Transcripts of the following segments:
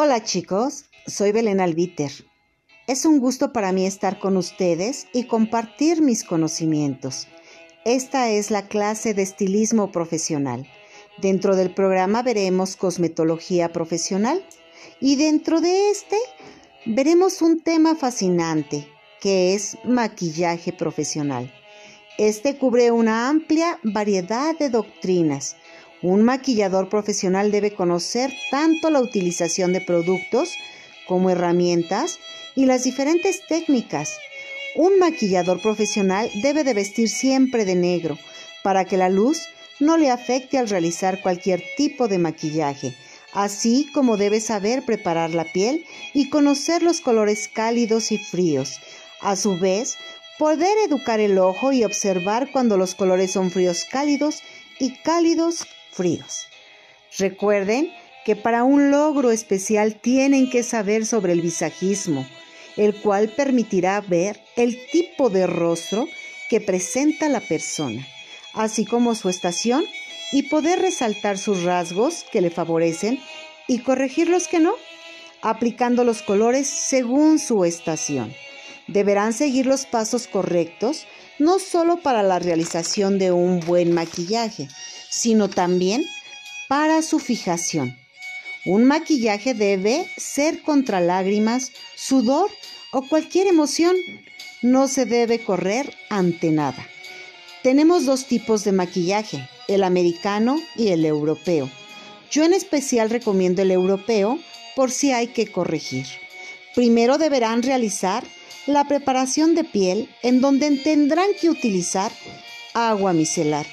Hola chicos, soy Belén Albiter. Es un gusto para mí estar con ustedes y compartir mis conocimientos. Esta es la clase de estilismo profesional. Dentro del programa veremos cosmetología profesional y dentro de este veremos un tema fascinante que es maquillaje profesional. Este cubre una amplia variedad de doctrinas. Un maquillador profesional debe conocer tanto la utilización de productos como herramientas y las diferentes técnicas. Un maquillador profesional debe de vestir siempre de negro para que la luz no le afecte al realizar cualquier tipo de maquillaje, así como debe saber preparar la piel y conocer los colores cálidos y fríos. A su vez, poder educar el ojo y observar cuando los colores son fríos cálidos y cálidos fríos. Recuerden que para un logro especial tienen que saber sobre el visajismo, el cual permitirá ver el tipo de rostro que presenta la persona, así como su estación y poder resaltar sus rasgos que le favorecen y corregir los que no, aplicando los colores según su estación. Deberán seguir los pasos correctos, no solo para la realización de un buen maquillaje, sino también para su fijación. Un maquillaje debe ser contra lágrimas, sudor o cualquier emoción. No se debe correr ante nada. Tenemos dos tipos de maquillaje, el americano y el europeo. Yo en especial recomiendo el europeo por si hay que corregir. Primero deberán realizar la preparación de piel en donde tendrán que utilizar agua micelar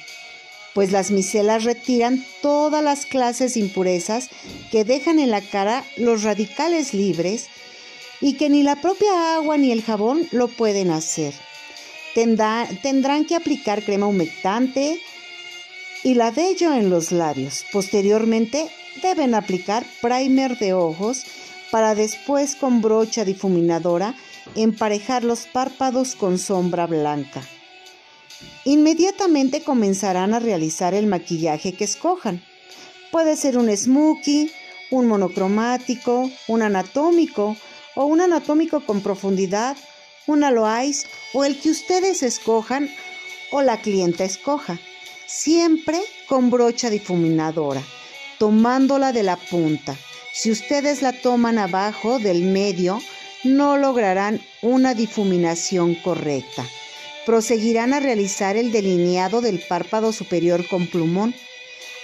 pues las micelas retiran todas las clases impurezas que dejan en la cara los radicales libres y que ni la propia agua ni el jabón lo pueden hacer. tendrán que aplicar crema humectante y la vello en los labios. Posteriormente deben aplicar primer de ojos para después con brocha difuminadora emparejar los párpados con sombra blanca. Inmediatamente comenzarán a realizar el maquillaje que escojan. Puede ser un smokey, un monocromático, un anatómico o un anatómico con profundidad, un alois o el que ustedes escojan o la clienta escoja. Siempre con brocha difuminadora, tomándola de la punta. Si ustedes la toman abajo del medio, no lograrán una difuminación correcta proseguirán a realizar el delineado del párpado superior con plumón.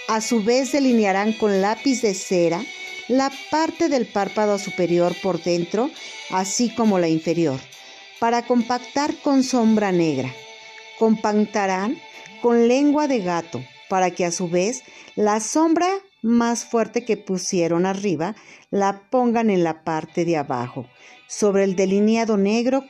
A su vez delinearán con lápiz de cera la parte del párpado superior por dentro, así como la inferior, para compactar con sombra negra. Compactarán con lengua de gato, para que a su vez la sombra más fuerte que pusieron arriba la pongan en la parte de abajo. Sobre el delineado negro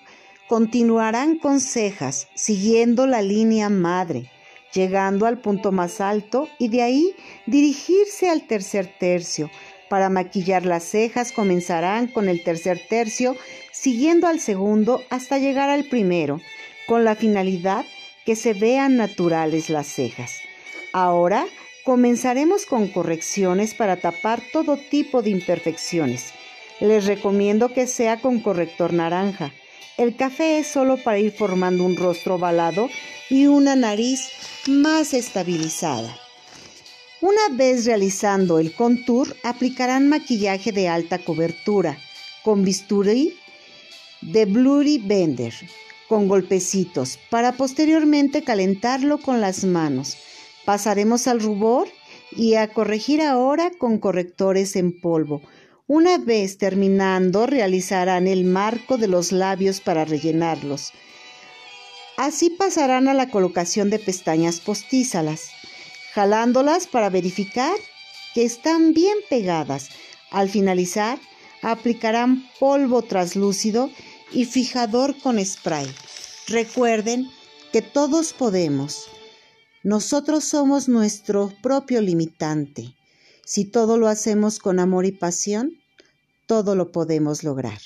Continuarán con cejas, siguiendo la línea madre, llegando al punto más alto y de ahí dirigirse al tercer tercio. Para maquillar las cejas comenzarán con el tercer tercio, siguiendo al segundo hasta llegar al primero, con la finalidad que se vean naturales las cejas. Ahora comenzaremos con correcciones para tapar todo tipo de imperfecciones. Les recomiendo que sea con corrector naranja el café es solo para ir formando un rostro ovalado y una nariz más estabilizada. Una vez realizando el contour, aplicarán maquillaje de alta cobertura con bisturí de Blurry Bender con golpecitos para posteriormente calentarlo con las manos. Pasaremos al rubor y a corregir ahora con correctores en polvo una vez terminando, realizarán el marco de los labios para rellenarlos. Así pasarán a la colocación de pestañas postízalas, jalándolas para verificar que están bien pegadas. Al finalizar, aplicarán polvo translúcido y fijador con spray. Recuerden que todos podemos. Nosotros somos nuestro propio limitante. Si todo lo hacemos con amor y pasión, todo lo podemos lograr.